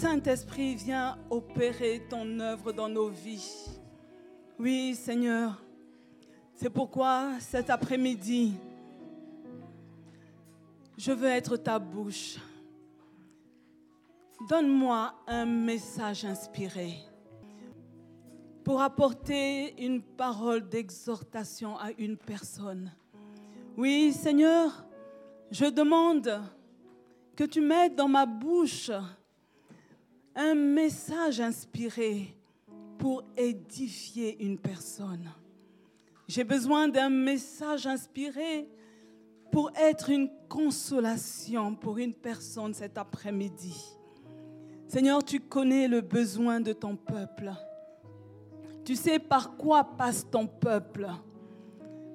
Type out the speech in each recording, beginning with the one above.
Saint-Esprit, viens opérer ton œuvre dans nos vies. Oui, Seigneur. C'est pourquoi cet après-midi, je veux être ta bouche. Donne-moi un message inspiré pour apporter une parole d'exhortation à une personne. Oui, Seigneur, je demande que tu mettes dans ma bouche un message inspiré pour édifier une personne. J'ai besoin d'un message inspiré pour être une consolation pour une personne cet après-midi. Seigneur, tu connais le besoin de ton peuple. Tu sais par quoi passe ton peuple.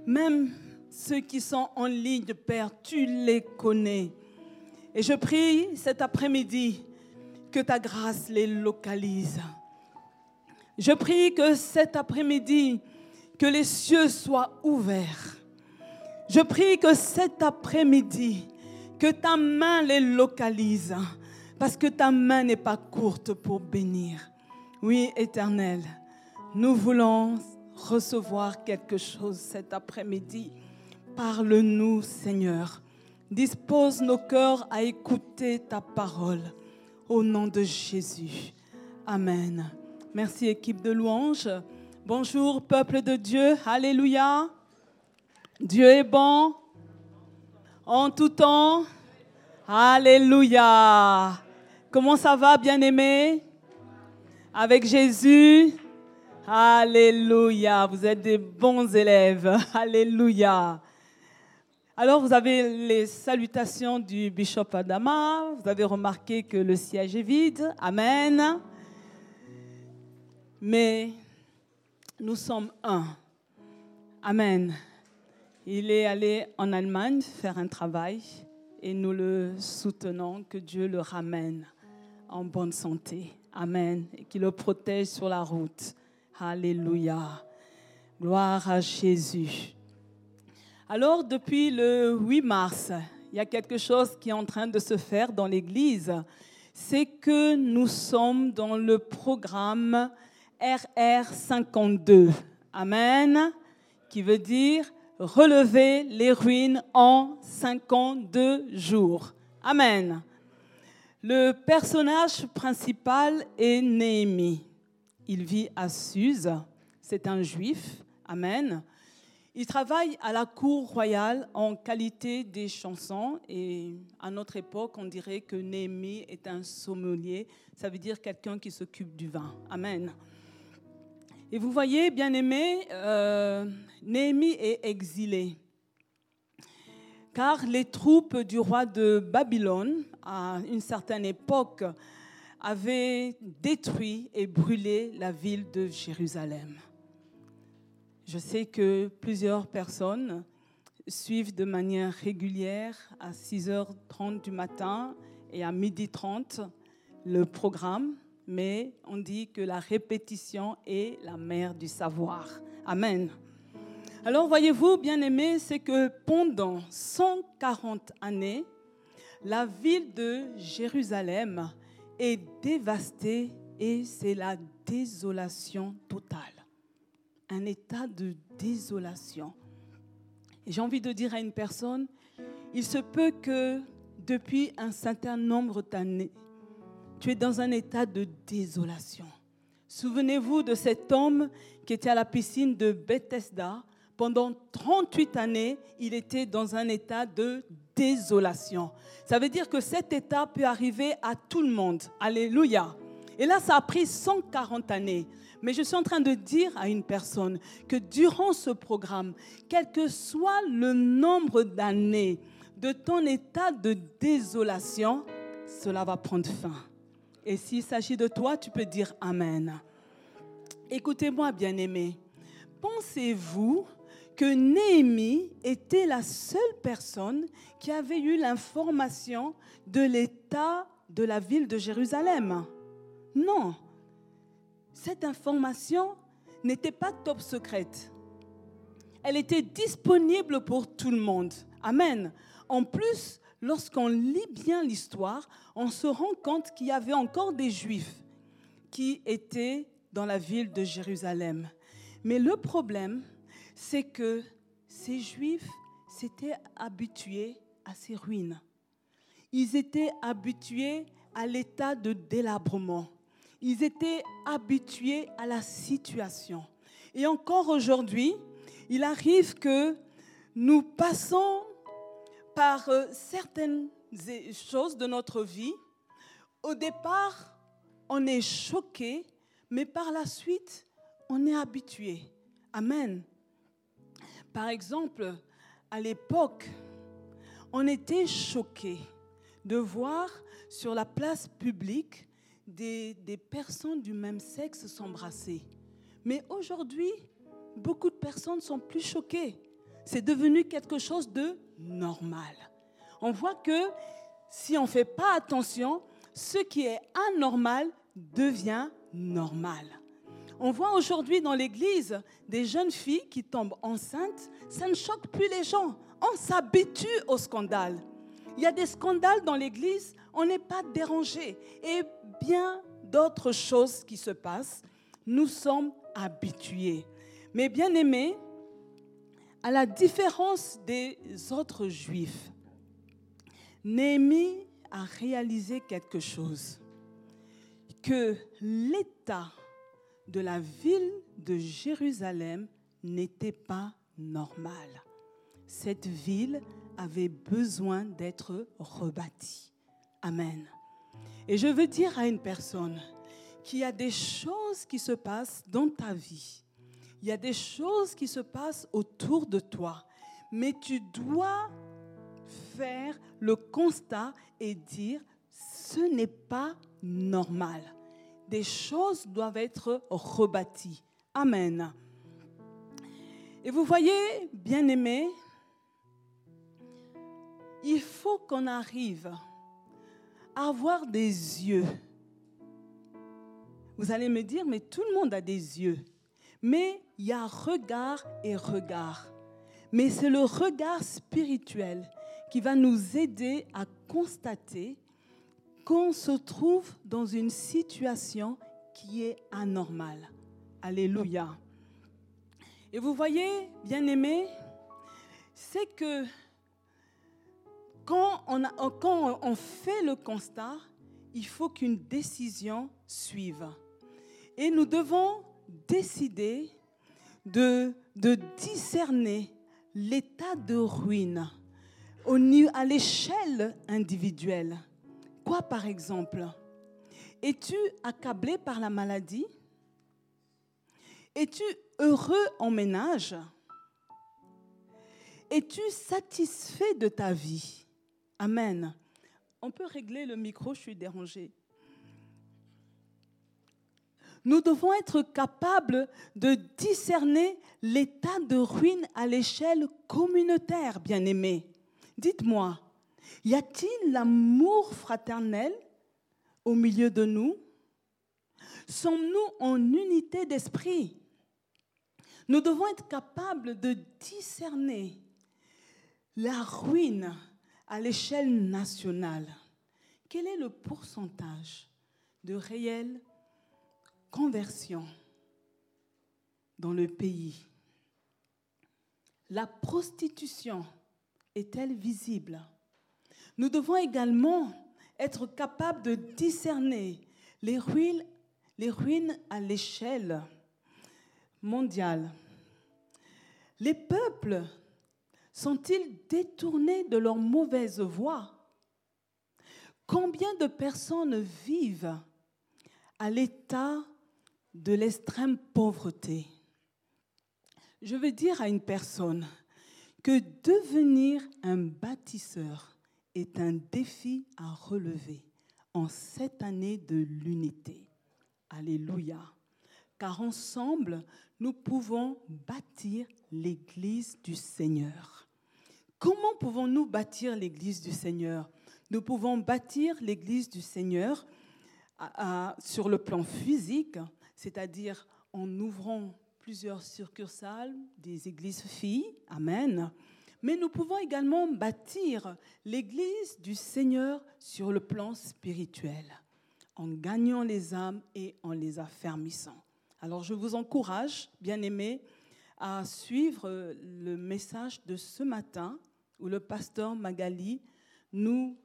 Même ceux qui sont en ligne, Père, tu les connais. Et je prie cet après-midi que ta grâce les localise. Je prie que cet après-midi, que les cieux soient ouverts. Je prie que cet après-midi, que ta main les localise, parce que ta main n'est pas courte pour bénir. Oui, éternel, nous voulons recevoir quelque chose cet après-midi. Parle-nous, Seigneur. Dispose nos cœurs à écouter ta parole. Au nom de Jésus. Amen. Merci équipe de louanges. Bonjour peuple de Dieu. Alléluia. Dieu est bon en tout temps. Alléluia. Comment ça va, bien-aimé? Avec Jésus? Alléluia. Vous êtes des bons élèves. Alléluia. Alors, vous avez les salutations du bishop Adama. Vous avez remarqué que le siège est vide. Amen. Mais nous sommes un. Amen. Il est allé en Allemagne faire un travail et nous le soutenons, que Dieu le ramène en bonne santé. Amen. Et qu'il le protège sur la route. Alléluia. Gloire à Jésus. Alors, depuis le 8 mars, il y a quelque chose qui est en train de se faire dans l'Église. C'est que nous sommes dans le programme RR52. Amen. Qui veut dire relever les ruines en 52 jours. Amen. Le personnage principal est Néhémie. Il vit à Suse. C'est un juif. Amen. Il travaille à la cour royale en qualité des chansons et à notre époque, on dirait que Néhémie est un sommelier. Ça veut dire quelqu'un qui s'occupe du vin. Amen. Et vous voyez, bien aimé, euh, Néhémie est exilé. Car les troupes du roi de Babylone, à une certaine époque, avaient détruit et brûlé la ville de Jérusalem. Je sais que plusieurs personnes suivent de manière régulière à 6h30 du matin et à 12h30 le programme mais on dit que la répétition est la mère du savoir. Amen. Alors voyez-vous, bien aimés, c'est que pendant 140 années, la ville de Jérusalem est dévastée et c'est la désolation totale. Un état de désolation. J'ai envie de dire à une personne, il se peut que depuis un certain nombre d'années, tu es dans un état de désolation. Souvenez-vous de cet homme qui était à la piscine de Bethesda. Pendant 38 années, il était dans un état de désolation. Ça veut dire que cet état peut arriver à tout le monde. Alléluia. Et là, ça a pris 140 années. Mais je suis en train de dire à une personne que durant ce programme, quel que soit le nombre d'années de ton état de désolation, cela va prendre fin. Et s'il s'agit de toi, tu peux dire Amen. Écoutez-moi, bien-aimés. Pensez-vous que Néhémie était la seule personne qui avait eu l'information de l'état de la ville de Jérusalem? Non. Cette information n'était pas top secrète. Elle était disponible pour tout le monde. Amen. En plus, lorsqu'on lit bien l'histoire, on se rend compte qu'il y avait encore des Juifs qui étaient dans la ville de Jérusalem. Mais le problème, c'est que ces Juifs s'étaient habitués à ces ruines. Ils étaient habitués à l'état de délabrement. Ils étaient habitués à la situation. Et encore aujourd'hui, il arrive que nous passons par euh, certaines choses de notre vie. Au départ, on est choqué, mais par la suite, on est habitué. Amen. Par exemple, à l'époque, on était choqué de voir sur la place publique des, des personnes du même sexe s'embrasser. Mais aujourd'hui, beaucoup de personnes sont plus choquées. C'est devenu quelque chose de normal. On voit que si on ne fait pas attention, ce qui est anormal devient normal. On voit aujourd'hui dans l'Église des jeunes filles qui tombent enceintes. Ça ne choque plus les gens. On s'habitue au scandale. Il y a des scandales dans l'Église, on n'est pas dérangé. Et bien d'autres choses qui se passent, nous sommes habitués. Mais bien aimés, à la différence des autres juifs, Néhémie a réalisé quelque chose, que l'état de la ville de Jérusalem n'était pas normal. Cette ville avait besoin d'être rebâtie. Amen. Et je veux dire à une personne qu'il y a des choses qui se passent dans ta vie. Il y a des choses qui se passent autour de toi. Mais tu dois faire le constat et dire, ce n'est pas normal des choses doivent être rebâties. Amen. Et vous voyez, bien aimés, il faut qu'on arrive avoir des yeux. Vous allez me dire, mais tout le monde a des yeux. Mais il y a regard et regard. Mais c'est le regard spirituel qui va nous aider à constater qu'on se trouve dans une situation qui est anormale. Alléluia. Et vous voyez, bien aimé, c'est que quand on, fait le constat, il faut qu'une décision suive. Et nous devons décider de, de discerner l'état de ruine à l'échelle individuelle. Quoi par exemple? Es-tu accablé par la maladie? Es-tu heureux en ménage? Es-tu satisfait de ta vie? Amen. On peut régler le micro, je suis dérangée. Nous devons être capables de discerner l'état de ruine à l'échelle communautaire, bien-aimés. Dites-moi, y a-t-il l'amour fraternel au milieu de nous? Sommes-nous en unité d'esprit? Nous devons être capables de discerner la ruine à l'échelle nationale. Quel est le pourcentage de réelle conversion dans le pays? La prostitution est-elle visible? Nous devons également être capables de discerner les ruines, les ruines à l'échelle mondiale. Les peuples sont-ils détournés de leur mauvaise voie? Combien de personnes vivent à l'état de l'extrême pauvreté? Je veux dire à une personne que devenir un bâtisseur est un défi à relever en cette année de l'unité. Alléluia. Car ensemble, nous pouvons bâtir l'Église du Seigneur. Comment pouvons-nous bâtir l'Église du Seigneur? Nous pouvons bâtir l'Église du Seigneur sur le plan physique, c'est-à-dire en ouvrant plusieurs succursales des églises filles. Amen mais nous pouvons également bâtir l'Église du Seigneur sur le plan spirituel, en gagnant les âmes et en les affermissant. Alors je vous encourage, bien aimés, à suivre le message de ce matin où le pasteur Magali nous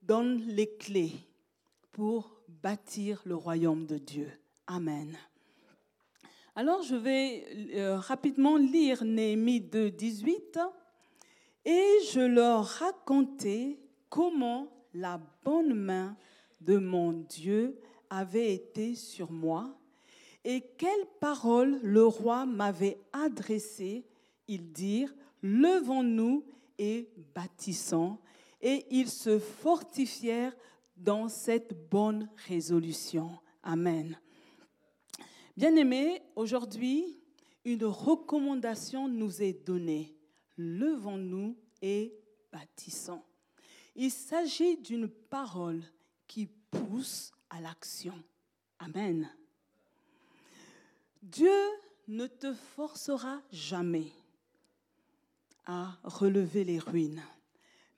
donne les clés pour bâtir le royaume de Dieu. Amen. Alors je vais euh, rapidement lire Néhémie 2, 18 et je leur racontais comment la bonne main de mon Dieu avait été sur moi et quelles paroles le roi m'avait adressées. Ils dirent, levons-nous et bâtissons. Et ils se fortifièrent dans cette bonne résolution. Amen. Bien-aimés, aujourd'hui, une recommandation nous est donnée. Levons-nous et bâtissons. Il s'agit d'une parole qui pousse à l'action. Amen. Dieu ne te forcera jamais à relever les ruines,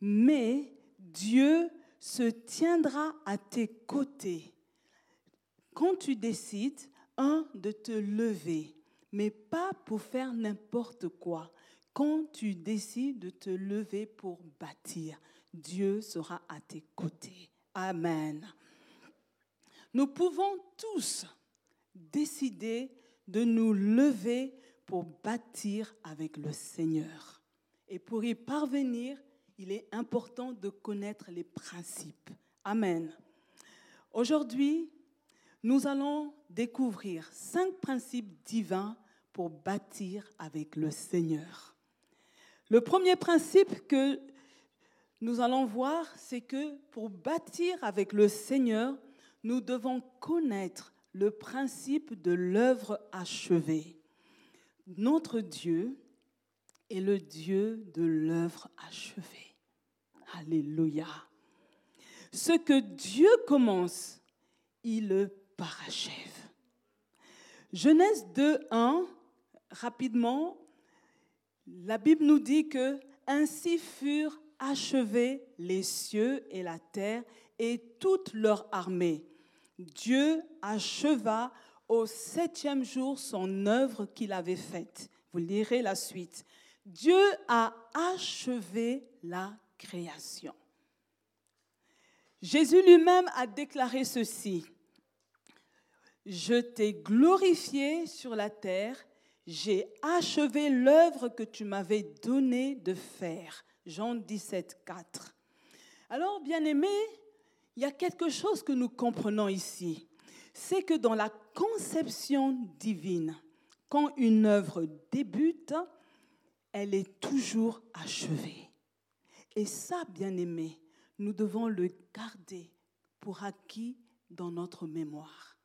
mais Dieu se tiendra à tes côtés quand tu décides, un, de te lever, mais pas pour faire n'importe quoi. Quand tu décides de te lever pour bâtir, Dieu sera à tes côtés. Amen. Nous pouvons tous décider de nous lever pour bâtir avec le Seigneur. Et pour y parvenir, il est important de connaître les principes. Amen. Aujourd'hui, nous allons découvrir cinq principes divins pour bâtir avec le Seigneur. Le premier principe que nous allons voir, c'est que pour bâtir avec le Seigneur, nous devons connaître le principe de l'œuvre achevée. Notre Dieu est le Dieu de l'œuvre achevée. Alléluia. Ce que Dieu commence, il le parachève. Genèse 2, 1, rapidement, la Bible nous dit que ainsi furent achevés les cieux et la terre et toute leur armée. Dieu acheva au septième jour son œuvre qu'il avait faite. Vous lirez la suite. Dieu a achevé la création. Jésus lui-même a déclaré ceci. Je t'ai glorifié sur la terre, j'ai achevé l'œuvre que tu m'avais donné de faire. Jean 17, 4. Alors, bien aimé, il y a quelque chose que nous comprenons ici. C'est que dans la conception divine, quand une œuvre débute, elle est toujours achevée. Et ça, bien aimé, nous devons le garder pour acquis dans notre mémoire.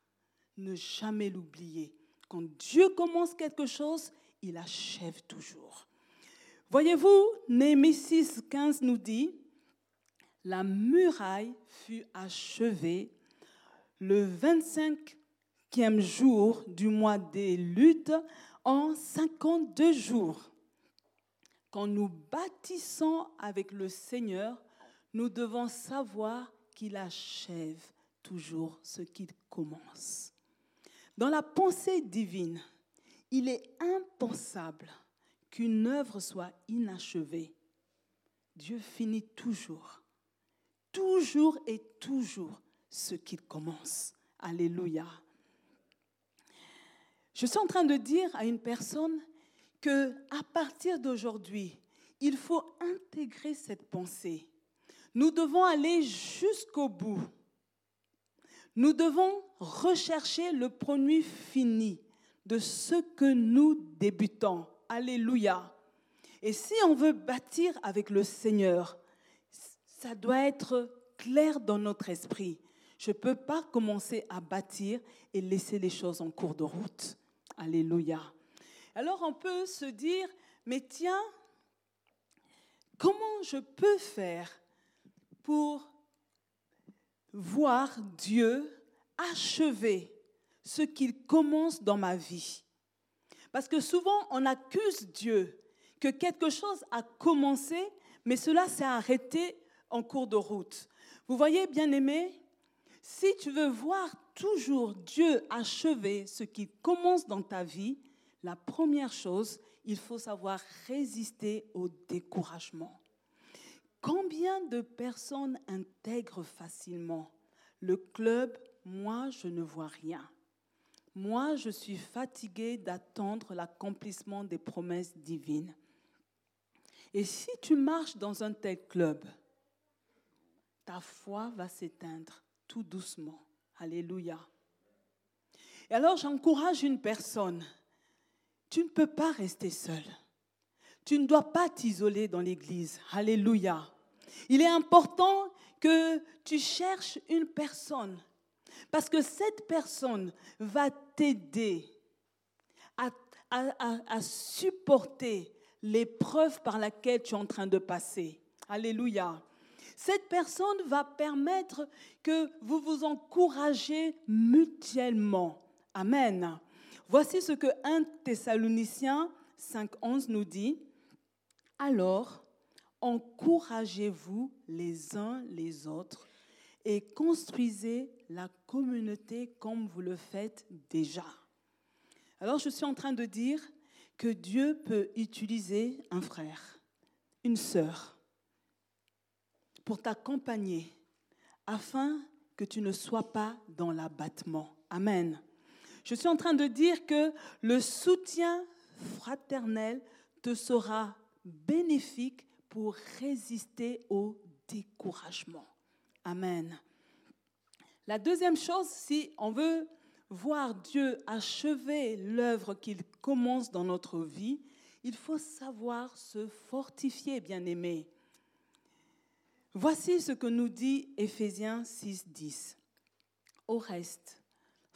Ne jamais l'oublier. Quand Dieu commence quelque chose, il achève toujours. Voyez-vous, Néhémie 6, 15 nous dit, la muraille fut achevée le 25e jour du mois des luttes en 52 jours. Quand nous bâtissons avec le Seigneur, nous devons savoir qu'il achève toujours ce qu'il commence. Dans la pensée divine, il est impensable qu'une œuvre soit inachevée. Dieu finit toujours toujours et toujours ce qu'il commence. Alléluia. Je suis en train de dire à une personne que à partir d'aujourd'hui, il faut intégrer cette pensée. Nous devons aller jusqu'au bout. Nous devons rechercher le produit fini de ce que nous débutons. Alléluia. Et si on veut bâtir avec le Seigneur, ça doit être clair dans notre esprit. Je ne peux pas commencer à bâtir et laisser les choses en cours de route. Alléluia. Alors on peut se dire, mais tiens, comment je peux faire pour voir Dieu achever ce qu'il commence dans ma vie? Parce que souvent on accuse Dieu que quelque chose a commencé, mais cela s'est arrêté en cours de route. Vous voyez, bien aimé, si tu veux voir toujours Dieu achever ce qui commence dans ta vie, la première chose, il faut savoir résister au découragement. Combien de personnes intègrent facilement le club Moi, je ne vois rien. Moi, je suis fatigué d'attendre l'accomplissement des promesses divines. Et si tu marches dans un tel club, ta foi va s'éteindre tout doucement. Alléluia. Et alors j'encourage une personne. Tu ne peux pas rester seul. Tu ne dois pas t'isoler dans l'église. Alléluia. Il est important que tu cherches une personne parce que cette personne va t'aider à, à, supporter l'épreuve par laquelle tu es en train de passer. Alléluia. Cette personne va permettre que vous vous encouragez mutuellement. Amen. Voici ce que 1 Thessaloniciens 5.11 nous dit. Alors, encouragez-vous les uns les autres et construisez la communauté comme vous le faites déjà. Alors je suis en train de dire que Dieu peut utiliser un frère, une sœur, pour t'accompagner afin que tu ne sois pas dans l'abattement. Amen. Je suis en train de dire que le soutien fraternel te sera bénéfique pour résister au découragement. Amen. La deuxième chose, si on veut voir Dieu achever l'œuvre qu'il commence dans notre vie, il faut savoir se fortifier, bien-aimé. Voici ce que nous dit Éphésiens 6, 10. Au reste,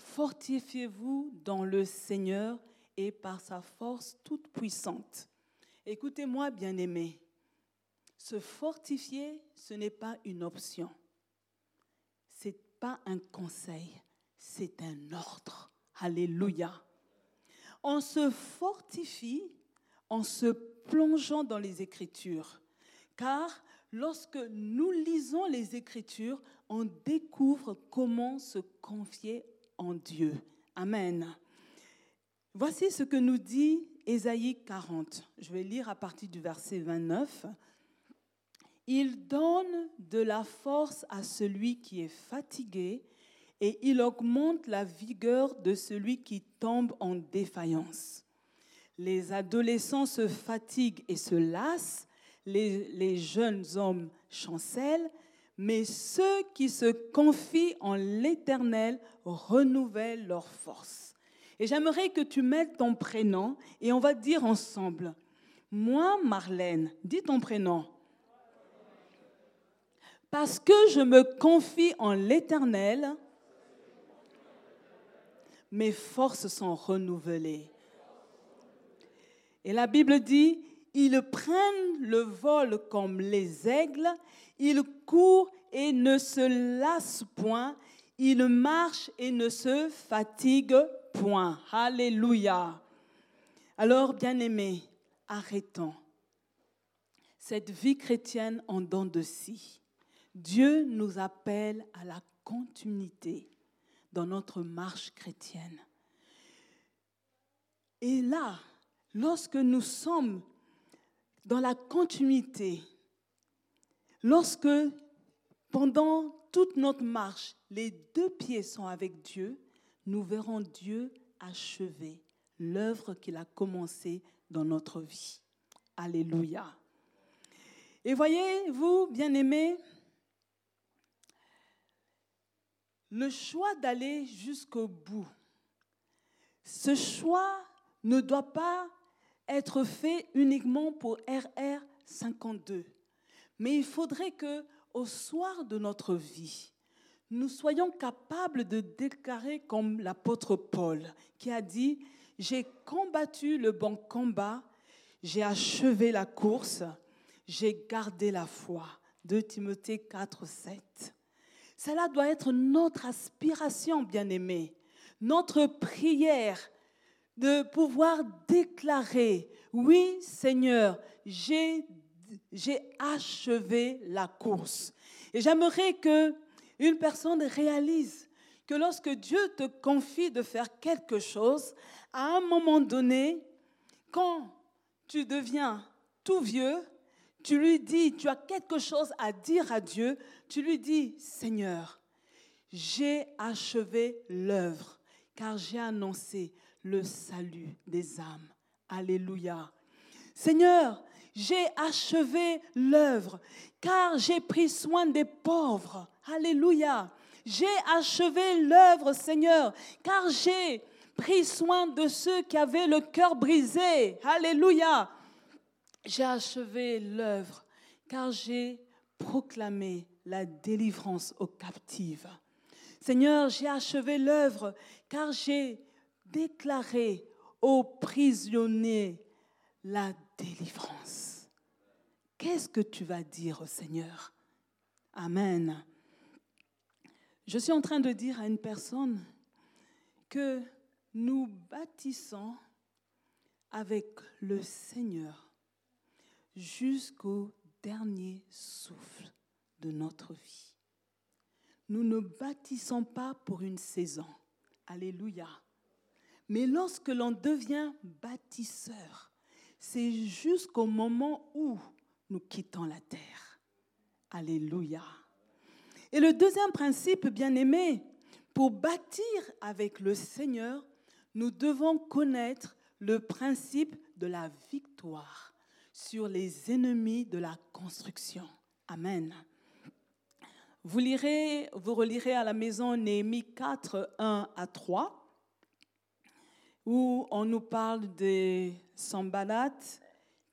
fortifiez-vous dans le Seigneur et par sa force toute puissante. Écoutez-moi, bien-aimé, se fortifier, ce n'est pas une option. Ce n'est pas un conseil, c'est un ordre. Alléluia. On se fortifie en se plongeant dans les Écritures, car lorsque nous lisons les Écritures, on découvre comment se confier en Dieu. Amen. Voici ce que nous dit Ésaïe 40. Je vais lire à partir du verset 29. Il donne de la force à celui qui est fatigué et il augmente la vigueur de celui qui tombe en défaillance. Les adolescents se fatiguent et se lassent, les, les jeunes hommes chancellent, mais ceux qui se confient en l'Éternel renouvellent leur force. Et j'aimerais que tu mettes ton prénom et on va dire ensemble, moi Marlène, dis ton prénom. Parce que je me confie en l'Éternel, mes forces sont renouvelées. Et la Bible dit, ils prennent le vol comme les aigles, ils courent et ne se lassent point, ils marchent et ne se fatiguent point. Alléluia. Alors, bien-aimés, arrêtons cette vie chrétienne en dents de scie. Dieu nous appelle à la continuité dans notre marche chrétienne. Et là, lorsque nous sommes dans la continuité, lorsque pendant toute notre marche, les deux pieds sont avec Dieu, nous verrons Dieu achever l'œuvre qu'il a commencée dans notre vie. Alléluia. Et voyez-vous, bien-aimés, le choix d'aller jusqu'au bout, ce choix ne doit pas être fait uniquement pour RR 52, mais il faudrait que au soir de notre vie, nous soyons capables de déclarer comme l'apôtre Paul qui a dit, j'ai combattu le bon combat, j'ai achevé la course, j'ai gardé la foi. 2 Timothée 4, 7. Cela doit être notre aspiration, bien-aimés, notre prière de pouvoir déclarer, oui Seigneur, j'ai achevé la course. Et j'aimerais que une personne réalise que lorsque Dieu te confie de faire quelque chose, à un moment donné, quand tu deviens tout vieux, tu lui dis, tu as quelque chose à dire à Dieu, tu lui dis, Seigneur, j'ai achevé l'œuvre, car j'ai annoncé le salut des âmes. Alléluia. Seigneur, j'ai achevé l'œuvre, car j'ai pris soin des pauvres. Alléluia. J'ai achevé l'œuvre, Seigneur, car j'ai pris soin de ceux qui avaient le cœur brisé. Alléluia. J'ai achevé l'œuvre, car j'ai proclamé la délivrance aux captives. Seigneur, j'ai achevé l'œuvre, car j'ai déclaré aux prisonniers la délivrance. Qu'est-ce que tu vas dire au Seigneur? Amen. Je suis en train de dire à une personne que nous bâtissons avec le Seigneur jusqu'au dernier souffle de notre vie. Nous ne bâtissons pas pour une saison. Alléluia. Mais lorsque l'on devient bâtisseur, c'est jusqu'au moment où nous quittons la terre. Alléluia. Et le deuxième principe, bien aimé, pour bâtir avec le Seigneur, nous devons connaître le principe de la victoire sur les ennemis de la construction. Amen. Vous lirez, vous relirez à la maison Néhémie 4, 1 à 3, où on nous parle de Sambalat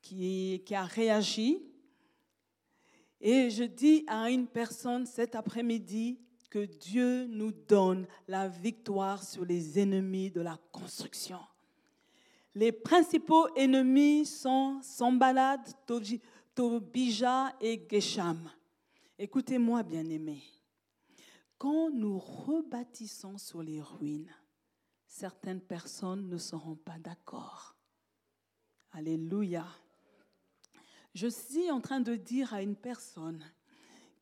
qui, a réagi et je dis à une personne cet après-midi que Dieu nous donne la victoire sur les ennemis de la construction. Les principaux ennemis sont Sambalad, Tobija et Gesham. Écoutez-moi, bien-aimés. Quand nous rebâtissons sur les ruines, certaines personnes ne seront pas d'accord. Alléluia. Je suis en train de dire à une personne,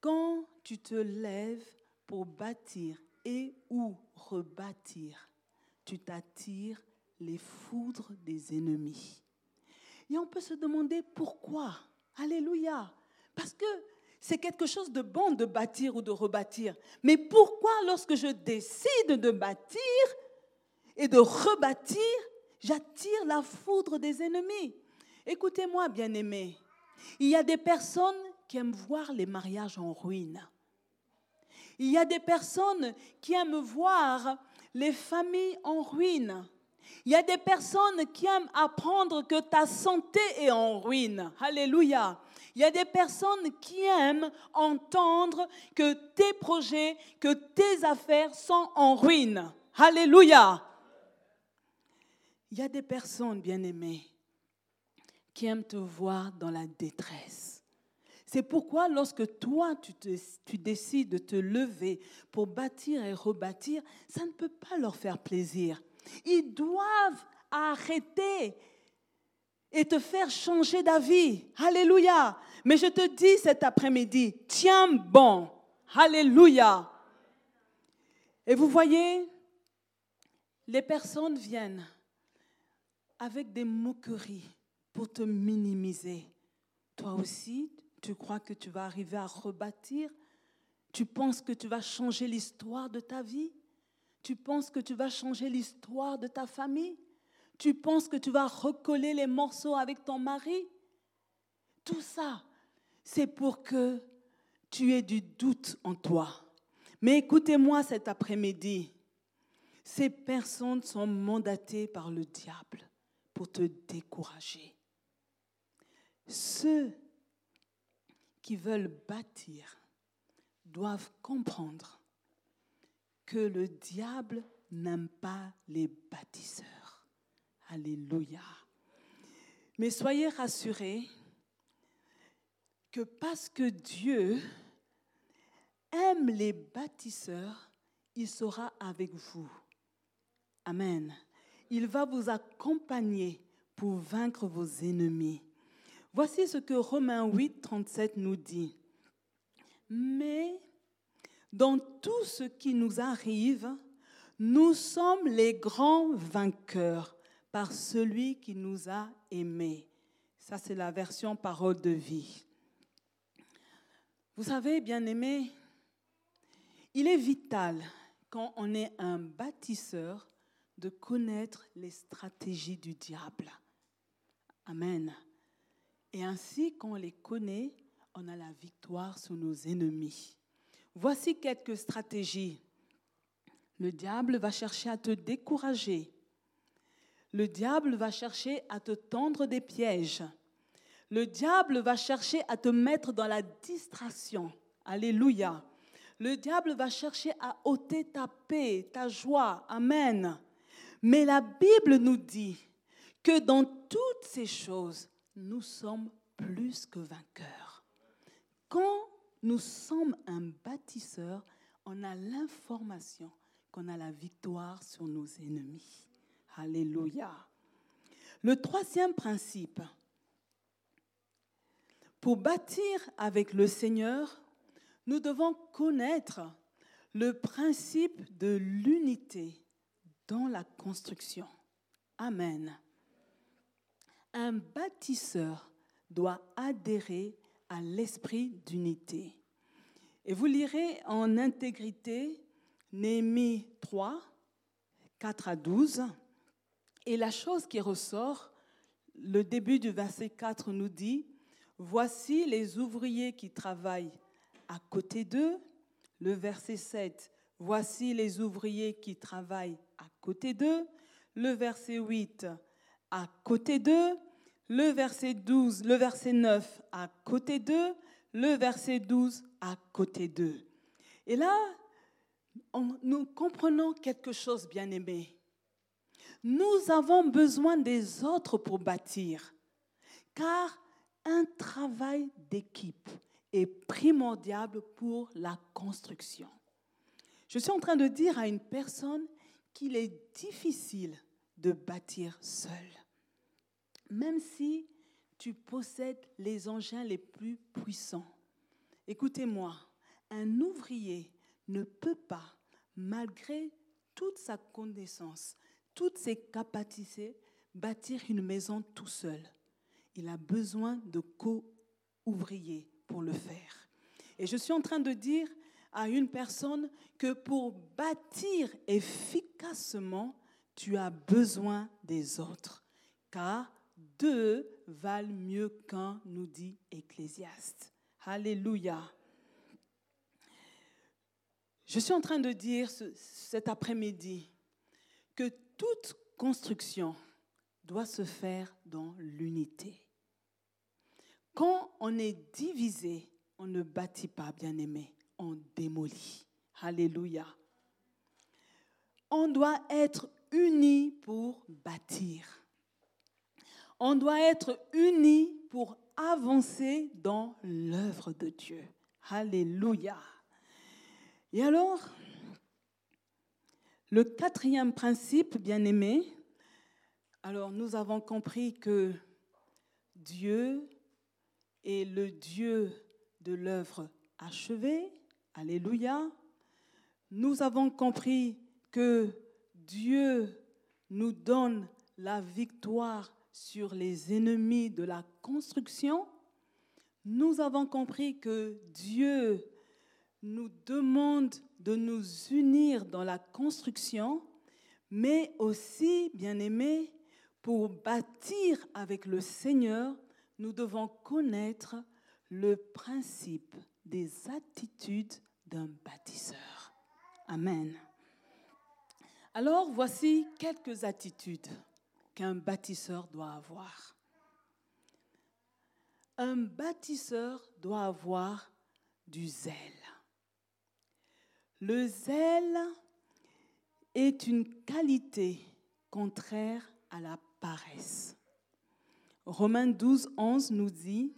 quand tu te lèves pour bâtir et ou rebâtir, tu t'attires les foudres des ennemis. Et on peut se demander pourquoi. Alléluia. Parce que c'est quelque chose de bon de bâtir ou de rebâtir. Mais pourquoi lorsque je décide de bâtir et de rebâtir, j'attire la foudre des ennemis? Écoutez-moi, bien-aimés. Il y a des personnes qui aiment voir les mariages en ruine. Il y a des personnes qui aiment voir les familles en ruine. Il y a des personnes qui aiment apprendre que ta santé est en ruine. Alléluia. Il y a des personnes qui aiment entendre que tes projets, que tes affaires sont en ruine. Alléluia. Il y a des personnes, bien aimées, qui aiment te voir dans la détresse. C'est pourquoi lorsque toi, tu, tu, décides de te lever pour bâtir et rebâtir, ça ne peut pas leur faire plaisir. Ils doivent arrêter et te faire changer d'avis. Alléluia. Mais je te dis cet après-midi, tiens bon. Alléluia. Et vous voyez, les personnes viennent avec des moqueries pour te minimiser. Toi aussi, tu crois que tu vas arriver à rebâtir? Tu penses que tu vas changer l'histoire de ta vie? Tu penses que tu vas changer l'histoire de ta famille? Tu penses que tu vas recoller les morceaux avec ton mari? Tout ça, c'est pour que tu aies du doute en toi. Mais écoutez-moi cet après-midi. Ces personnes sont mandatées par le diable pour te décourager. Ceux qui veulent bâtir doivent comprendre que le diable n'aime pas les bâtisseurs. Alléluia. Mais soyez rassurés que parce que Dieu aime les bâtisseurs, il sera avec vous. Amen. il va vous accompagner pour vaincre vos ennemis. Voici ce que Romains 8, 37 nous dit. Mais dans tout ce qui nous arrive, nous sommes les grands vainqueurs par celui qui nous a aimés. Ça, c'est la version parole de vie. Vous savez, bien aimé, il est vital quand on est un bâtisseur de connaître les stratégies du diable. Amen. Et ainsi, quand on les connaît, on a la victoire sur nos ennemis. Voici quelques stratégies. Le diable va chercher à te décourager. Le diable va chercher à te tendre des pièges. Le diable va chercher à te mettre dans la distraction. Alléluia. Le diable va chercher à ôter ta paix, ta joie. Amen. Mais la Bible nous dit que dans toutes ces choses, nous sommes plus que vainqueurs. Quand nous sommes un bâtisseur, on a l'information qu'on a la victoire sur nos ennemis. Alléluia. Le troisième principe, pour bâtir avec le Seigneur, nous devons connaître le principe de l'unité dans la construction. Amen. Un bâtisseur doit adhérer à l'esprit d'unité. Et vous lirez en intégrité Néhémie 3, 4 à 12. Et la chose qui ressort, le début du verset 4 nous dit, Voici les ouvriers qui travaillent à côté d'eux. Le verset 7, Voici les ouvriers qui travaillent à côté d'eux. Le verset 8, à côté d'eux. Le verset 12, le verset 9, à côté d'eux. Le verset 12, à côté d'eux. Et là, nous comprenons quelque chose, bien aimé. Nous avons besoin des autres pour bâtir, car un travail d'équipe est primordial pour la construction. Je suis en train de dire à une personne qu'il est difficile de bâtir seul, même si tu possèdes les engins les plus puissants. Écoutez-moi, un ouvrier ne peut pas, malgré toute sa connaissance, toutes ses capacités, bâtir une maison tout seul. Il a besoin de co-ouvriers pour le faire. Et je suis en train de dire à une personne que pour bâtir efficacement, tu as besoin des autres. Car deux valent mieux qu'un, nous dit Ecclésiaste. Alléluia. Je suis en train de dire cet après-midi que toute construction doit se faire dans l'unité. Quand on est divisé, on ne bâtit pas, bien aimé, on démolit. Alléluia. On doit être unis pour bâtir. On doit être unis pour avancer dans l'œuvre de Dieu. Alléluia. Et alors, le quatrième principe, bien aimé, alors nous avons compris que Dieu est le Dieu de l'œuvre achevée. Alléluia. Nous avons compris que Dieu nous donne la victoire sur les ennemis de la construction. Nous avons compris que Dieu nous demande de nous unir dans la construction, mais aussi, bien aimé, pour bâtir avec le Seigneur, nous devons connaître le principe des attitudes d'un bâtisseur. Amen. Alors voici quelques attitudes qu'un bâtisseur doit avoir. Un bâtisseur doit avoir du zèle. Le zèle est une qualité contraire à la paresse. Romains 12, 11 nous dit,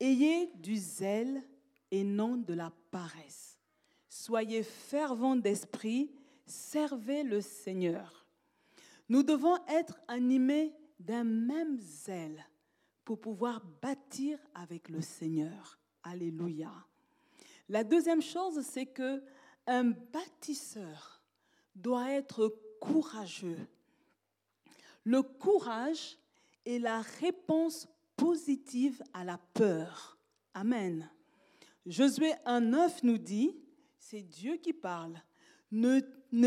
Ayez du zèle et non de la paresse. Soyez fervents d'esprit, servez le Seigneur. Nous devons être animés d'un même zèle pour pouvoir bâtir avec le Seigneur. Alléluia. La deuxième chose, c'est que un bâtisseur doit être courageux. Le courage est la réponse positive à la peur. Amen. Josué 1.9 nous dit, c'est Dieu qui parle, ne,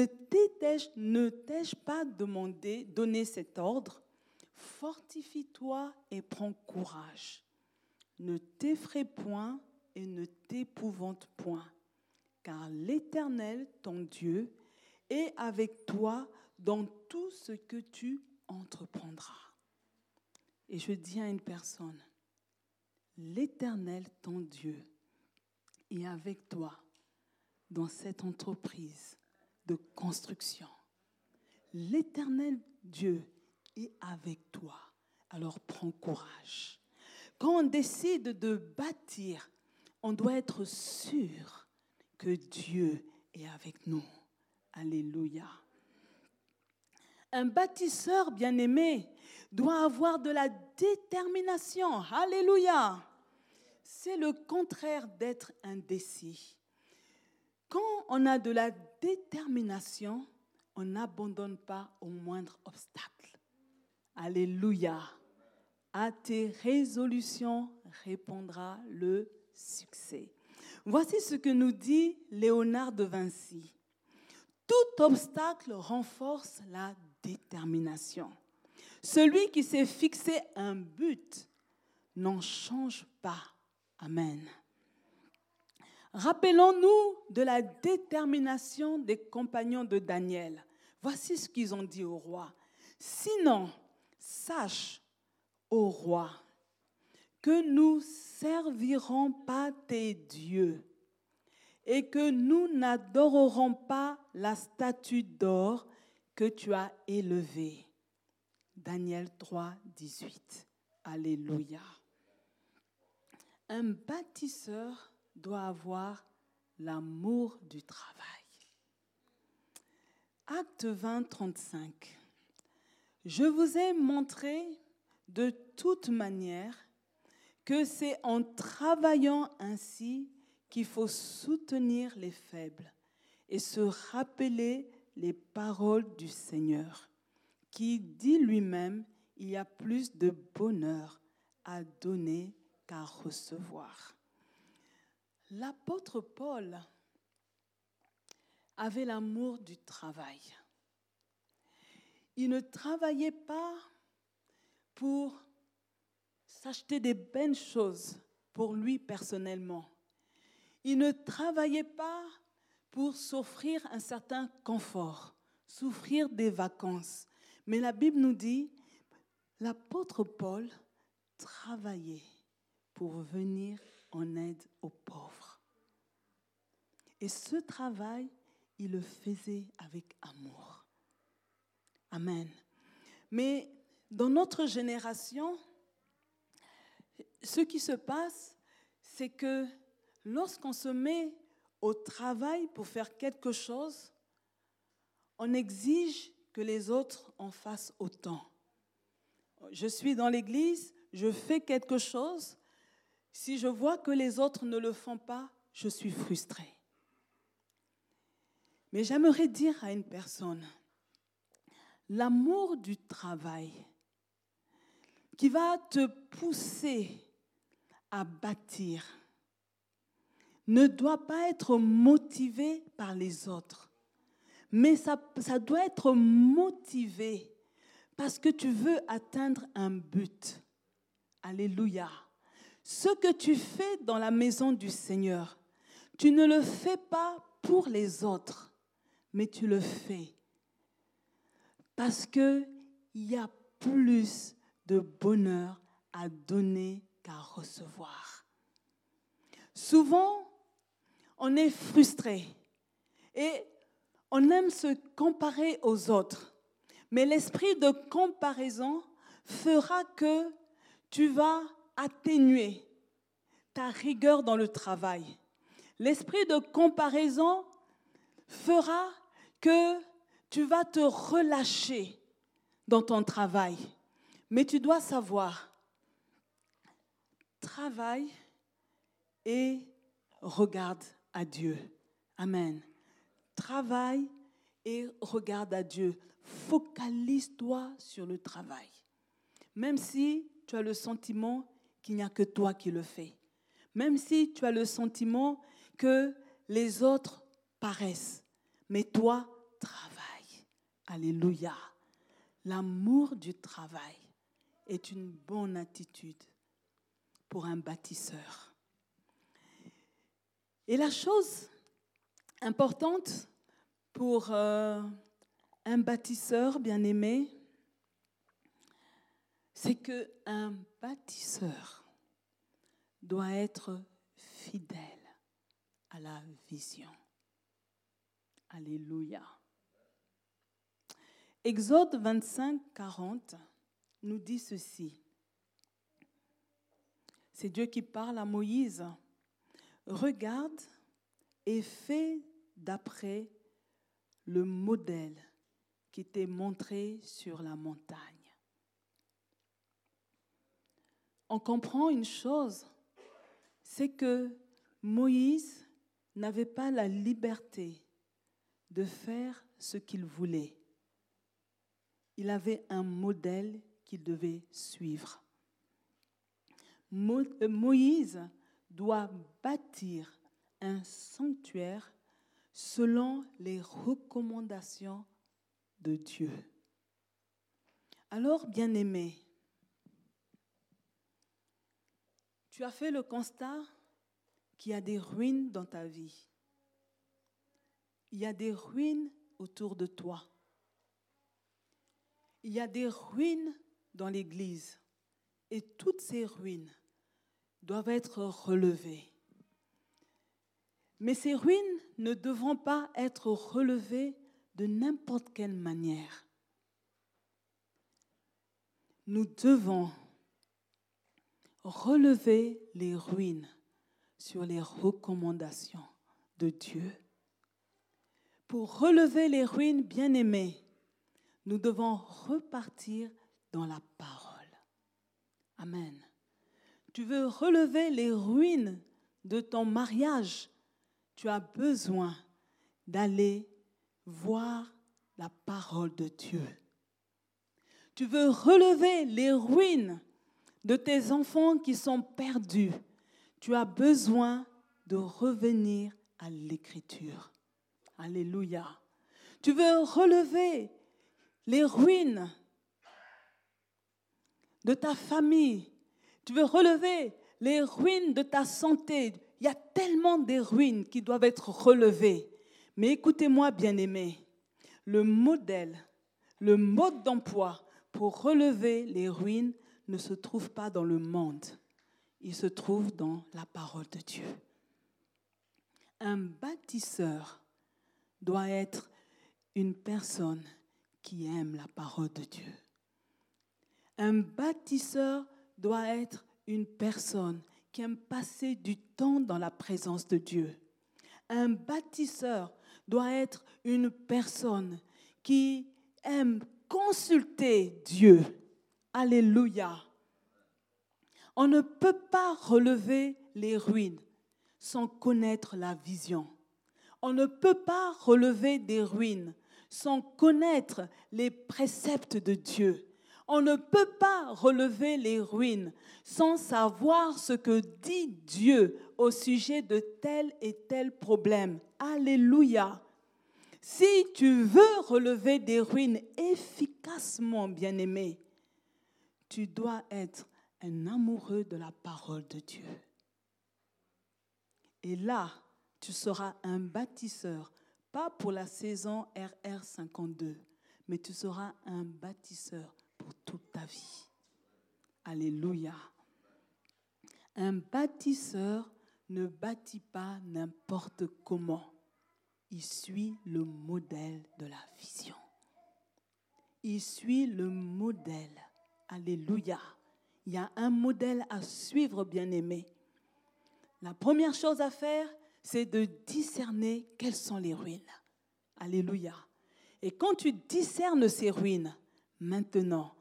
t'ai-je pas demandé, donné cet ordre? Fortifie-toi et prends courage. Ne t'effraie point et ne t'épouvante point, car l'Éternel, ton Dieu, est avec toi dans tout ce que tu entreprendras. Et je dis à une personne, l'Éternel, ton Dieu, est avec toi dans cette entreprise de construction. L'Éternel Dieu est avec toi. Alors prends courage. Quand on décide de bâtir, on doit être sûr que Dieu est avec nous. Alléluia. Un bâtisseur bien-aimé doit avoir de la détermination. Alléluia. C'est le contraire d'être indécis. Quand on a de la détermination, on n'abandonne pas au moindre obstacle. Alléluia. À tes résolutions répondra le succès. Voici ce que nous dit Léonard de Vinci. Tout obstacle renforce la détermination. Celui qui s'est fixé un but n'en change pas. Amen. Rappelons-nous de la détermination des compagnons de Daniel. Voici ce qu'ils ont dit au roi. Sinon, sache, ô roi, que nous servirons pas tes dieux et que nous n'adorerons pas la statue d'or que tu as élevée. Daniel 3, 18. Alléluia. Un bâtisseur doit avoir l'amour du travail. Acte 20, 35. Je vous ai montré de toute manière que c'est en travaillant ainsi qu'il faut soutenir les faibles et se rappeler les paroles du Seigneur, qui dit lui-même, il y a plus de bonheur à donner qu'à recevoir. L'apôtre Paul avait l'amour du travail. Il ne travaillait pas pour s'acheter des belles choses pour lui personnellement. Il ne travaillait pas pour s'offrir un certain confort, souffrir des vacances. Mais la Bible nous dit, l'apôtre Paul travaillait pour venir en aide aux pauvres. Et ce travail, il le faisait avec amour. Amen. Mais dans notre génération, ce qui se passe, c'est que lorsqu'on se met au travail pour faire quelque chose, on exige que les autres en fassent autant. Je suis dans l'église, je fais quelque chose. Si je vois que les autres ne le font pas, je suis frustrée. Mais j'aimerais dire à une personne, l'amour du travail qui va te pousser à bâtir ne doit pas être motivé par les autres, mais ça, doit être motivé parce que tu veux atteindre un but. Alléluia. Ce que tu fais dans la maison du Seigneur, tu ne le fais pas pour les autres, mais tu le fais parce qu'il y a plus de bonheur à donner qu'à recevoir. Souvent, on est frustré et on aime se comparer aux autres. Mais l'esprit de comparaison fera que tu vas atténuer ta rigueur dans le travail. L'esprit de comparaison fera que tu vas te relâcher dans ton travail. Mais tu dois savoir, travaille et regarde à Dieu. Amen. Travaille et regarde à Dieu. Focalise-toi sur le travail. Même si tu as le sentiment qu'il n'y a que toi qui le fais. Même si tu as le sentiment que les autres paraissent. Mais toi, travaille. Alléluia. L'amour du travail est une bonne attitude pour un bâtisseur. Et la chose importante pour euh, un bâtisseur bien-aimé, c'est qu'un bâtisseur doit être fidèle à la vision. Alléluia. Exode 25, 40 nous dit ceci. C'est Dieu qui parle à Moïse. Regarde et fais d'après le modèle qui t'est montré sur la montagne. On comprend une chose, c'est que Moïse n'avait pas la liberté de faire ce qu'il voulait. Il avait un modèle qu'il devait suivre. Euh, Moïse doit bâtir un sanctuaire selon les recommandations de Dieu. Alors, bien-aimé, tu as fait le constat qu'il y a des ruines dans ta vie. Il y a des ruines autour de toi. Il y a des ruines dans l'Église. Et toutes ces ruines doivent être relevées. Mais ces ruines ne devront pas être relevées de n'importe quelle manière. Nous devons relever les ruines sur les recommandations de Dieu. Pour relever les ruines bien-aimées, nous devons repartir dans la parole. Amen. Tu veux relever les ruines de ton mariage, tu as besoin d'aller voir la parole de Dieu. Tu veux relever les ruines de tes enfants qui sont perdus. Tu as besoin de revenir à l'écriture. Alléluia. Tu veux relever les ruines de ta famille. Tu veux relever les ruines de ta santé. Il y a tellement de ruines qui doivent être relevées. Mais écoutez-moi, bien-aimés, le modèle, le mode d'emploi pour relever les ruines ne se trouve pas dans le monde. Il se trouve dans la parole de Dieu. Un bâtisseur doit être une personne qui aime la parole de Dieu. Un bâtisseur doit être une personne qui aime passer du temps dans la présence de Dieu. Un bâtisseur doit être une personne qui aime consulter Dieu. Alléluia. On ne peut pas relever les ruines sans connaître la vision. On ne peut pas relever des ruines sans connaître les préceptes de Dieu. On ne peut pas relever les ruines sans savoir ce que dit Dieu au sujet de tel et tel problème. Alléluia. Si tu veux relever des ruines efficacement, bien-aimé, tu dois être un amoureux de la parole de Dieu. Et là, tu seras un bâtisseur pas pour la saison RR 52, mais tu seras un bâtisseur pour toute ta vie. Alléluia. Un bâtisseur ne bâtit pas n'importe comment. Il suit le modèle de la vision. Il suit le modèle. Alléluia. Il y a un modèle à suivre, bien-aimé. La première chose à faire, c'est de discerner quelles sont les ruines. Alléluia. Et quand tu discernes ces ruines, Maintenant,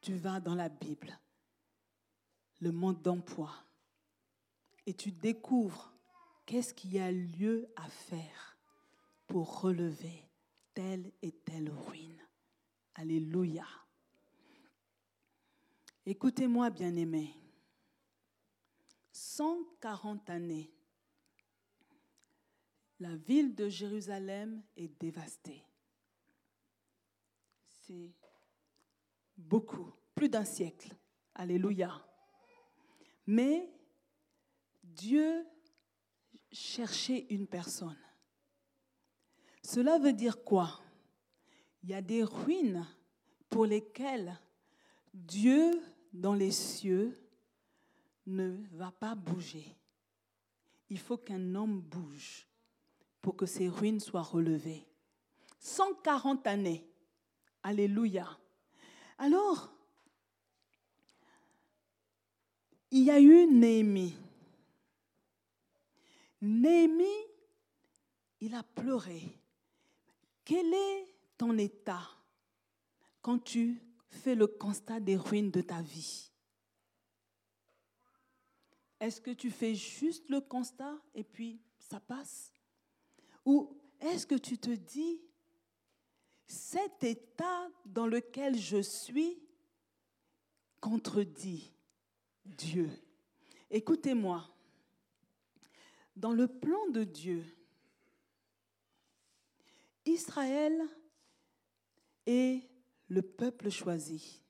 tu vas dans la Bible, le monde d'emploi, et tu découvres qu'est-ce qu'il y a lieu à faire pour relever telle et telle ruine. Alléluia. Écoutez-moi, bien-aimés. 140 années, la ville de Jérusalem est dévastée. C'est beaucoup, plus d'un siècle. Alléluia. Mais Dieu cherchait une personne. Cela veut dire quoi? Il y a des ruines pour lesquelles Dieu dans les cieux ne va pas bouger. Il faut qu'un homme bouge pour que ces ruines soient relevées. 140 années. Alléluia. Alors, il y a eu Néhémie. Néhémie, il a pleuré. Quel est ton état quand tu fais le constat des ruines de ta vie? Est-ce que tu fais juste le constat et puis ça passe? Ou est-ce que tu te dis, cet état dans lequel je suis contredit Dieu? Écoutez-moi, dans le plan de Dieu, Israël est le peuple choisi.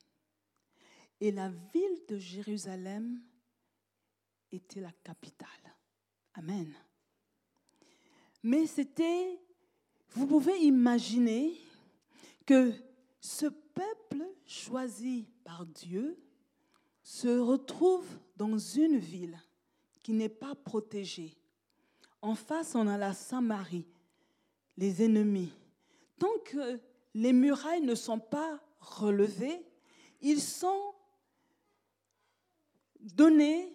Et la ville de Jérusalem était la capitale. Amen. Mais c'était, vous pouvez imaginer que ce peuple choisi par Dieu se retrouve dans une ville qui n'est pas protégée. En face, on a la Samarie, les ennemis. Tant que les murailles ne sont pas relevées, ils sont donnés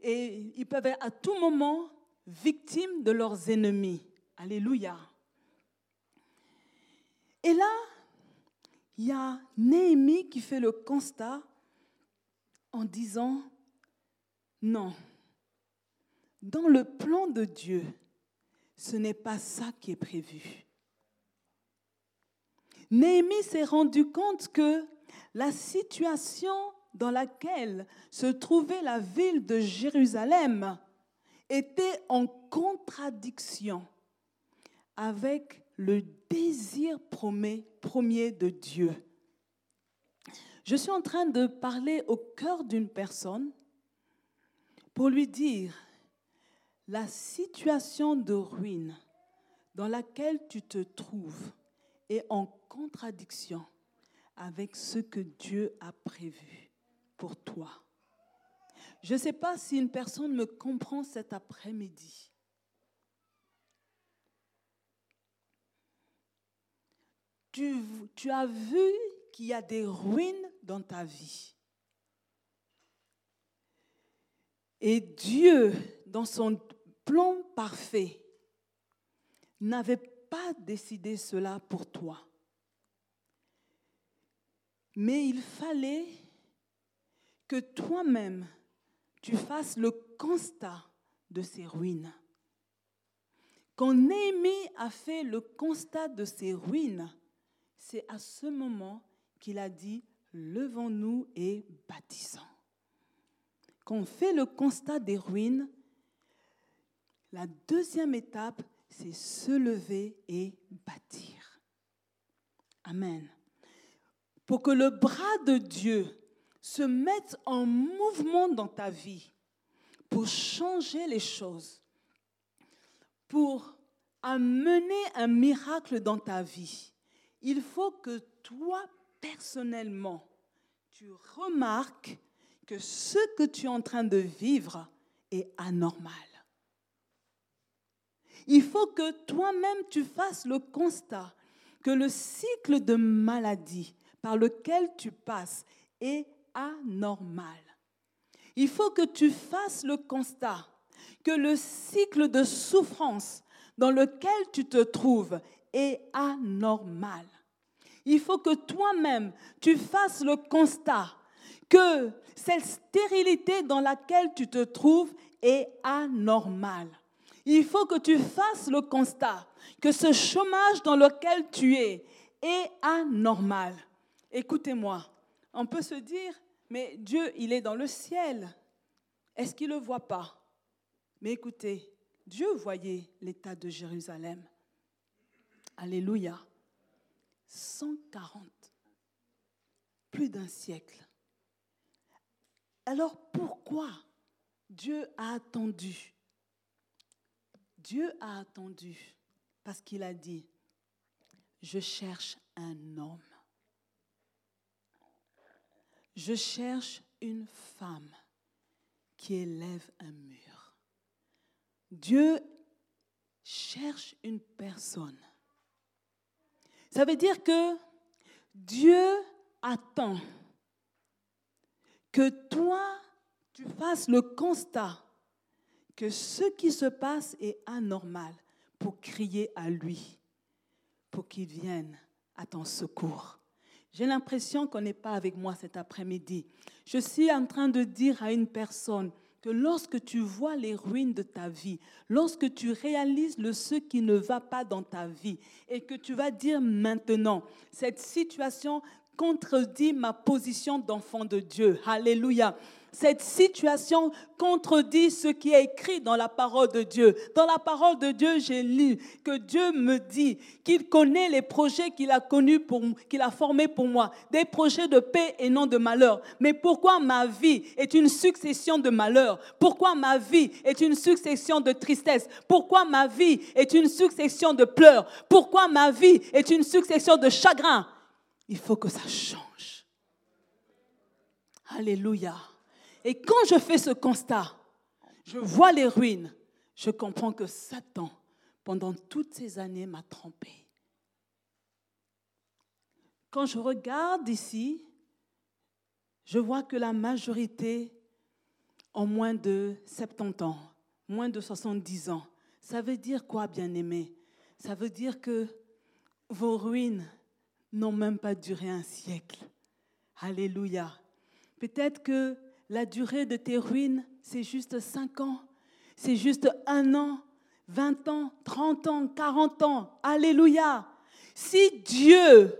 et ils peuvent être à tout moment victimes de leurs ennemis. Alléluia. Et là, il y a Néhémie qui fait le constat en disant, non, dans le plan de Dieu, ce n'est pas ça qui est prévu. Néhémie s'est rendu compte que la situation dans laquelle se trouvait la ville de Jérusalem était en contradiction avec le désir premier de Dieu. Je suis en train de parler au cœur d'une personne pour lui dire la situation de ruine dans laquelle tu te trouves est en contradiction avec ce que Dieu a prévu pour toi. Je ne sais pas si une personne me comprend cet après-midi. Tu, tu, as vu qu'il y a des ruines dans ta vie. Et Dieu, dans son plan parfait, n'avait pas décidé cela pour toi. Mais il fallait que toi-même, tu fasses le constat de ces ruines. Quand Néhémie a fait le constat de ces ruines, c'est à ce moment qu'il a dit, levons-nous et bâtissons. Quand on fait le constat des ruines, la deuxième étape, c'est se lever et bâtir. Amen. Pour que le bras de Dieu se mette en mouvement dans ta vie, pour changer les choses, pour amener un miracle dans ta vie, il faut que toi, personnellement, tu remarques que ce que tu es en train de vivre est anormal. Il faut que toi-même tu fasses le constat que le cycle de maladie par lequel tu passes est anormal. Il faut que tu fasses le constat que le cycle de souffrance dans lequel tu te trouves est anormal Il faut que toi-même, tu fasses le constat que cette stérilité dans laquelle tu te trouves est anormale. Il faut que tu fasses le constat que ce chômage dans lequel tu es est anormal. Écoutez-moi, on peut se dire, mais Dieu, il est dans le ciel. Est-ce qu'il ne le voit pas? Mais écoutez, Dieu voyait l'état de Jérusalem. Alléluia. 140, plus d'un siècle. Alors pourquoi Dieu a attendu Dieu a attendu parce qu'il a dit, je cherche un homme. Je cherche une femme qui élève un mur. Dieu cherche une personne. Ça veut dire que Dieu attend que toi, tu fasses le constat que ce qui se passe est anormal pour crier à lui, pour qu'il vienne à ton secours. J'ai l'impression qu'on n'est pas avec moi cet après-midi. Je suis en train de dire à une personne que lorsque tu vois les ruines de ta vie, lorsque tu réalises le ce qui ne va pas dans ta vie et que tu vas dire maintenant, cette situation contredit ma position d'enfant de Dieu. Alléluia cette situation contredit ce qui est écrit dans la parole de Dieu. Dans la parole de Dieu, j'ai lu que Dieu me dit qu'il connaît les projets qu'il a connus pour qu'il a formés pour moi, des projets de paix et non de malheur. Mais pourquoi ma vie est une succession de malheurs? Pourquoi ma vie est une succession de tristesse Pourquoi ma vie est une succession de pleurs? Pourquoi ma vie est une succession de chagrin Il faut que ça change. Alléluia. Et quand je fais ce constat, je vois les ruines, je comprends que Satan, pendant toutes ces années, m'a trompé. Quand je regarde ici, je vois que la majorité ont moins de 70 ans, moins de 70 ans. Ça veut dire quoi, bien-aimé? Ça veut dire que vos ruines n'ont même pas duré un siècle. Alléluia. Peut-être que la durée de tes ruines, c'est juste 5 ans, c'est juste un an, 20 ans, 30 ans, 40 ans. Alléluia. Si Dieu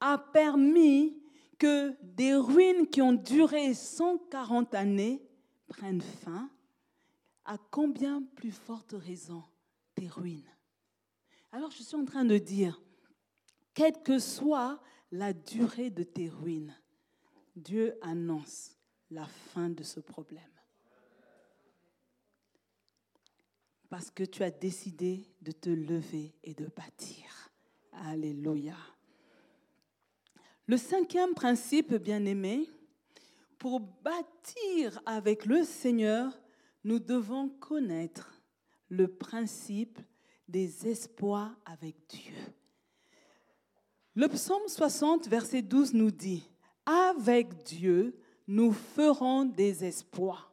a permis que des ruines qui ont duré 140 années prennent fin, à combien plus forte raison tes ruines? Alors je suis en train de dire, quelle que soit la durée de tes ruines, Dieu annonce la fin de ce problème. Parce que tu as décidé de te lever et de bâtir. Alléluia. Le cinquième principe, bien-aimé, pour bâtir avec le Seigneur, nous devons connaître le principe des espoirs avec Dieu. Le psaume 60, verset 12 nous dit, Avec Dieu, nous ferons des espoirs.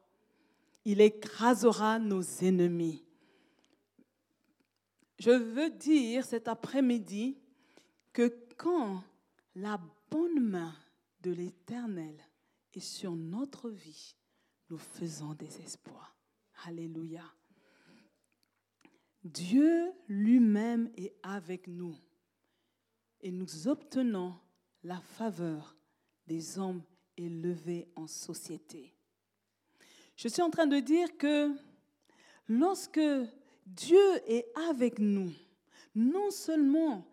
Il écrasera nos ennemis. Je veux dire cet après-midi que quand la bonne main de l'Éternel est sur notre vie, nous faisons des espoirs. Alléluia. Dieu lui-même est avec nous et nous obtenons la faveur des hommes élevé en société. Je suis en train de dire que lorsque Dieu est avec nous, non seulement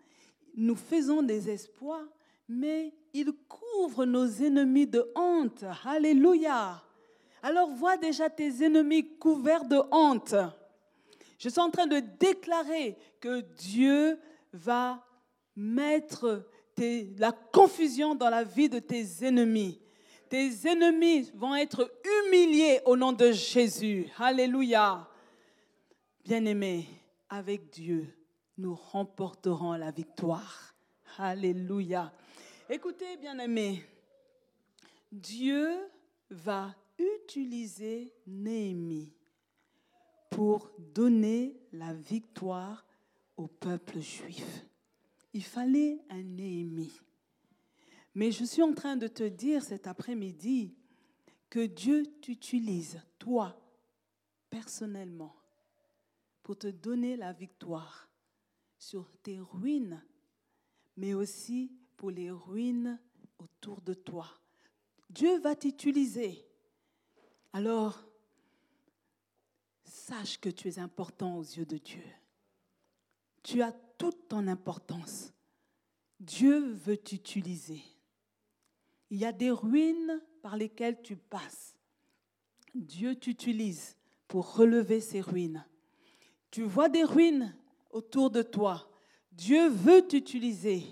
nous faisons des espoirs, mais il couvre nos ennemis de honte. Alléluia. Alors vois déjà tes ennemis couverts de honte. Je suis en train de déclarer que Dieu va mettre la confusion dans la vie de tes ennemis. Tes ennemis vont être humiliés au nom de Jésus. Alléluia. Bien-aimés, avec Dieu, nous remporterons la victoire. Alléluia. Écoutez, bien-aimés, Dieu va utiliser Néhémie pour donner la victoire au peuple juif. Il fallait un Néhémie. Mais je suis en train de te dire cet après-midi que Dieu t'utilise, toi, personnellement, pour te donner la victoire sur tes ruines, mais aussi pour les ruines autour de toi. Dieu va t'utiliser. Alors, sache que tu es important aux yeux de Dieu. Tu as toute ton importance. Dieu veut t'utiliser. Il y a des ruines par lesquelles tu passes. Dieu t'utilise pour relever ces ruines. Tu vois des ruines autour de toi. Dieu veut t'utiliser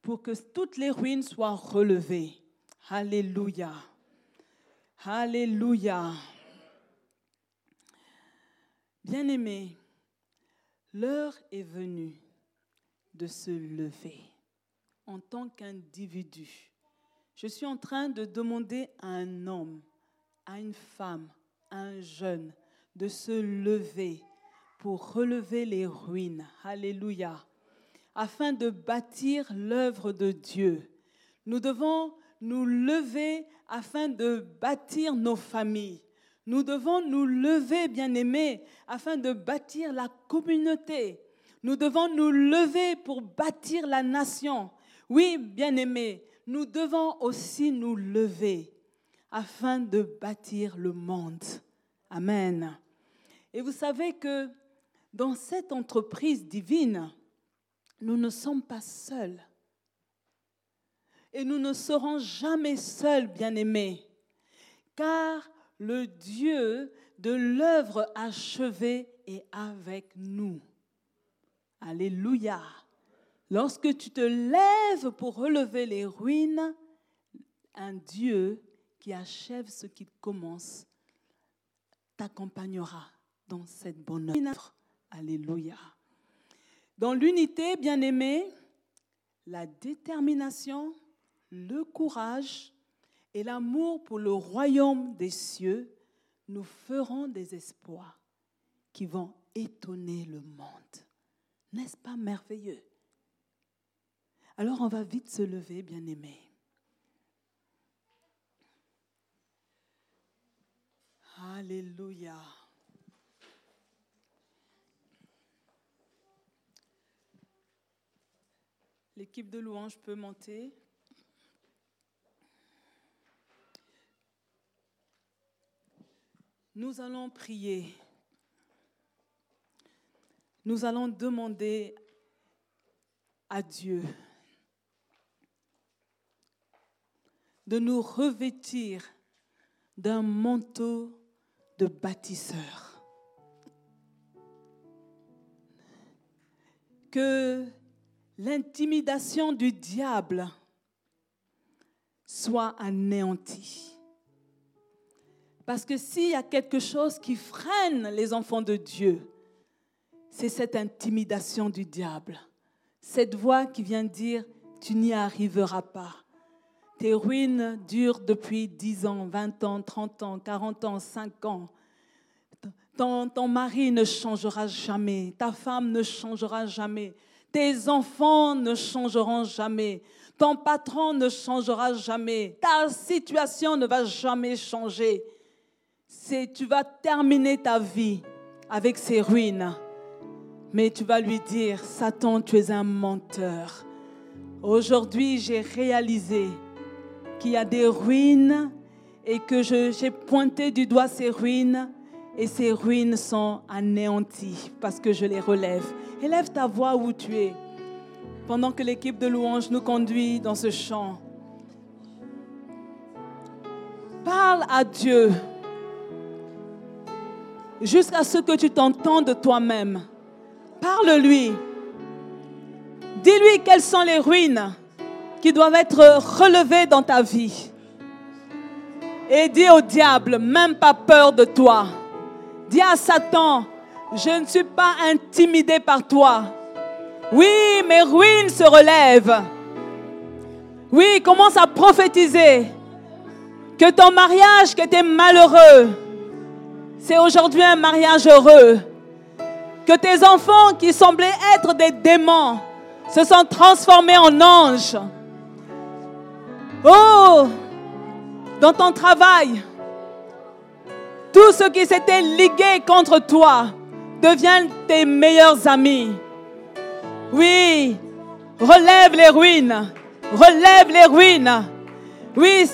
pour que toutes les ruines soient relevées. Alléluia. Alléluia. Bien-aimés, l'heure est venue de se lever en tant qu'individu. Je suis en train de demander à un homme, à une femme, à un jeune de se lever pour relever les ruines. Alléluia. Afin de bâtir l'œuvre de Dieu. Nous devons nous lever afin de bâtir nos familles. Nous devons nous lever, bien-aimés, afin de bâtir la communauté. Nous devons nous lever pour bâtir la nation. Oui, bien-aimés, nous devons aussi nous lever afin de bâtir le monde. Amen. Et vous savez que dans cette entreprise divine, nous ne sommes pas seuls. Et nous ne serons jamais seuls, bien-aimés, car le Dieu de l'œuvre achevée est avec nous. Alléluia. Lorsque tu te lèves pour relever les ruines, un Dieu qui achève ce qu'il commence t'accompagnera dans cette bonne œuvre. Alléluia. Dans l'unité, bien-aimé, la détermination, le courage et l'amour pour le royaume des cieux nous feront des espoirs qui vont étonner le monde. N'est-ce pas merveilleux? Alors on va vite se lever, bien-aimé. Alléluia. L'équipe de louange peut monter. Nous allons prier. Nous allons demander à Dieu de nous revêtir d'un manteau de bâtisseur. Que l'intimidation du diable soit anéantie. Parce que s'il y a quelque chose qui freine les enfants de Dieu, c'est cette intimidation du diable. Cette voix qui vient dire, tu n'y arriveras pas. Tes ruines durent depuis 10 ans, 20 ans, 30 ans, 40 ans, 5 ans. Ton, ton mari ne changera jamais, ta femme ne changera jamais, tes enfants ne changeront jamais, ton patron ne changera jamais, ta situation ne va jamais changer. C'est tu vas terminer ta vie avec ces ruines. Mais tu vas lui dire, Satan, tu es un menteur. Aujourd'hui, j'ai réalisé qu'il y a des ruines et que j'ai pointé du doigt ces ruines et ces ruines sont anéanties parce que je les relève. Élève ta voix où tu es pendant que l'équipe de louange nous conduit dans ce chant. Parle à Dieu jusqu'à ce que tu t'entends de toi-même. Parle-lui. Dis-lui quelles sont les ruines qui doivent être relevées dans ta vie. Et dis au diable, même pas peur de toi. Dis à Satan, je ne suis pas intimidé par toi. Oui, mes ruines se relèvent. Oui, commence à prophétiser que ton mariage qui était malheureux, c'est aujourd'hui un mariage heureux. Que tes enfants qui semblaient être des démons se sont transformés en anges. Oh, dans ton travail, tous ceux qui s'étaient ligués contre toi deviennent tes meilleurs amis. Oui, relève les ruines, relève les ruines. Oui,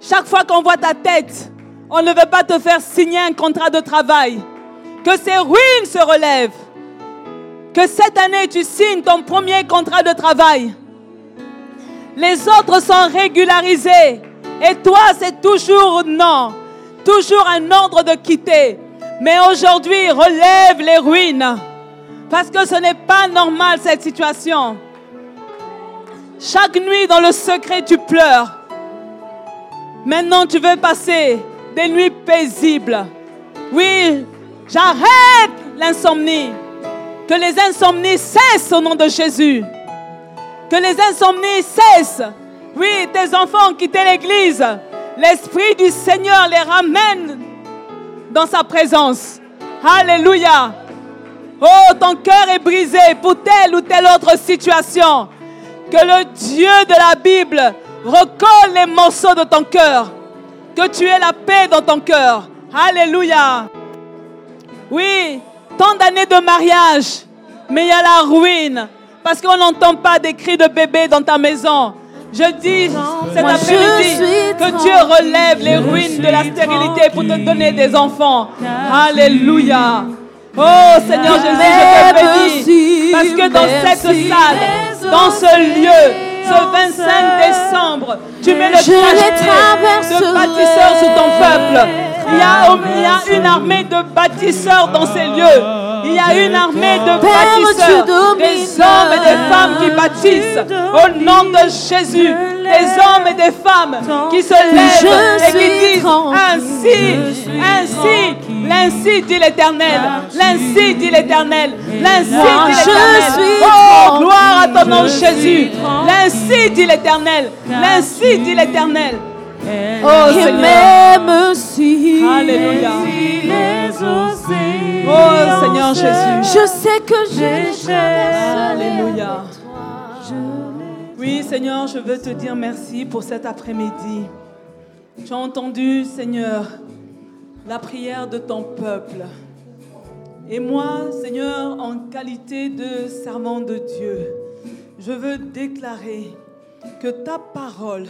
chaque fois qu'on voit ta tête, on ne veut pas te faire signer un contrat de travail. Que ces ruines se relèvent. Que cette année, tu signes ton premier contrat de travail. Les autres sont régularisés. Et toi, c'est toujours non. Toujours un ordre de quitter. Mais aujourd'hui, relève les ruines. Parce que ce n'est pas normal cette situation. Chaque nuit dans le secret, tu pleures. Maintenant, tu veux passer des nuits paisibles. Oui, j'arrête l'insomnie. Que les insomnies cessent au nom de Jésus. Que les insomnies cessent. Oui, tes enfants ont quitté l'église. L'Esprit du Seigneur les ramène dans sa présence. Alléluia. Oh, ton cœur est brisé pour telle ou telle autre situation. Que le Dieu de la Bible recolle les morceaux de ton cœur. Que tu aies la paix dans ton cœur. Alléluia. Oui, tant d'années de mariage, mais il y a la ruine. Parce qu'on n'entend pas des cris de bébé dans ta maison. Je dis cet après-midi que Dieu relève les ruines de la stérilité pour te donner des enfants. Alléluia. Oh Seigneur Jésus, je te bénis. Parce que dans cette salle, dans ce lieu, ce 25 décembre, tu mets le cachet de bâtisseurs sur ton peuple. Il y, a, il y a une armée de bâtisseurs dans ces lieux. Il y a une armée de bâtisseurs, des hommes et des femmes qui bâtissent. Au nom de Jésus. Des hommes et des femmes qui se lèvent et qui disent ainsi, ainsi, l'ainsi dit l'Éternel, l'ainsi dit l'Éternel, l'ainsi dit l'Éternel. Oh, gloire à ton nom Jésus. L'ainsi dit l'Éternel, l'ainsi dit l'Éternel. Oh Seigneur. si Alléluia. Oh Seigneur Jésus. Je sais que j'ai Alléluia. Oui Seigneur, je veux te dire merci pour cet après-midi. Tu as entendu Seigneur la prière de ton peuple. Et moi, Seigneur, en qualité de servant de Dieu, je veux déclarer que ta parole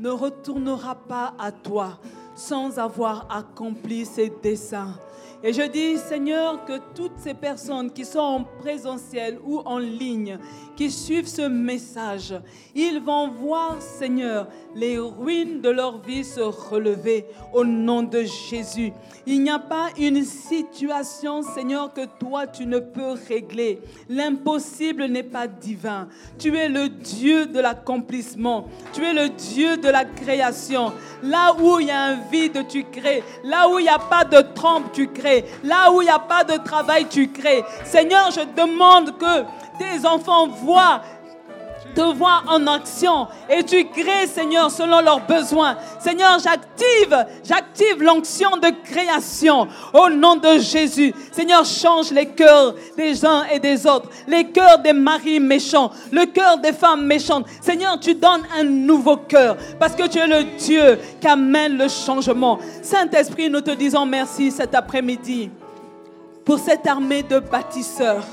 ne retournera pas à toi sans avoir accompli ses desseins. Et je dis, Seigneur, que toutes ces personnes qui sont en présentiel ou en ligne, qui suivent ce message, ils vont voir, Seigneur, les ruines de leur vie se relever au nom de Jésus. Il n'y a pas une situation, Seigneur, que toi tu ne peux régler. L'impossible n'est pas divin. Tu es le Dieu de l'accomplissement. Tu es le Dieu de la création. Là où il y a un vide, tu crées. Là où il n'y a pas de trompe, tu crées. Là où il n'y a pas de travail, tu crées. Seigneur, je demande que tes enfants voient te voient en action et tu crées, Seigneur, selon leurs besoins. Seigneur, j'active, j'active l'onction de création au nom de Jésus. Seigneur, change les cœurs des uns et des autres, les cœurs des maris méchants, le cœur des femmes méchantes. Seigneur, tu donnes un nouveau cœur parce que tu es le Dieu qui amène le changement. Saint-Esprit, nous te disons merci cet après-midi pour cette armée de bâtisseurs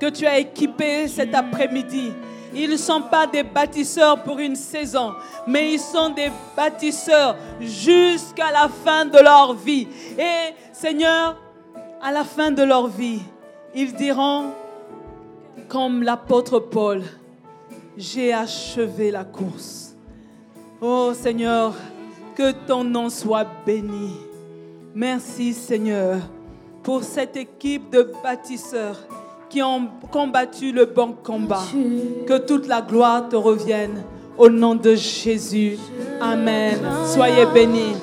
que tu as équipée cet après-midi. Ils ne sont pas des bâtisseurs pour une saison, mais ils sont des bâtisseurs jusqu'à la fin de leur vie. Et Seigneur, à la fin de leur vie, ils diront, comme l'apôtre Paul, j'ai achevé la course. Oh Seigneur, que ton nom soit béni. Merci Seigneur pour cette équipe de bâtisseurs qui ont combattu le bon combat. Que toute la gloire te revienne. Au nom de Jésus. Amen. Soyez bénis.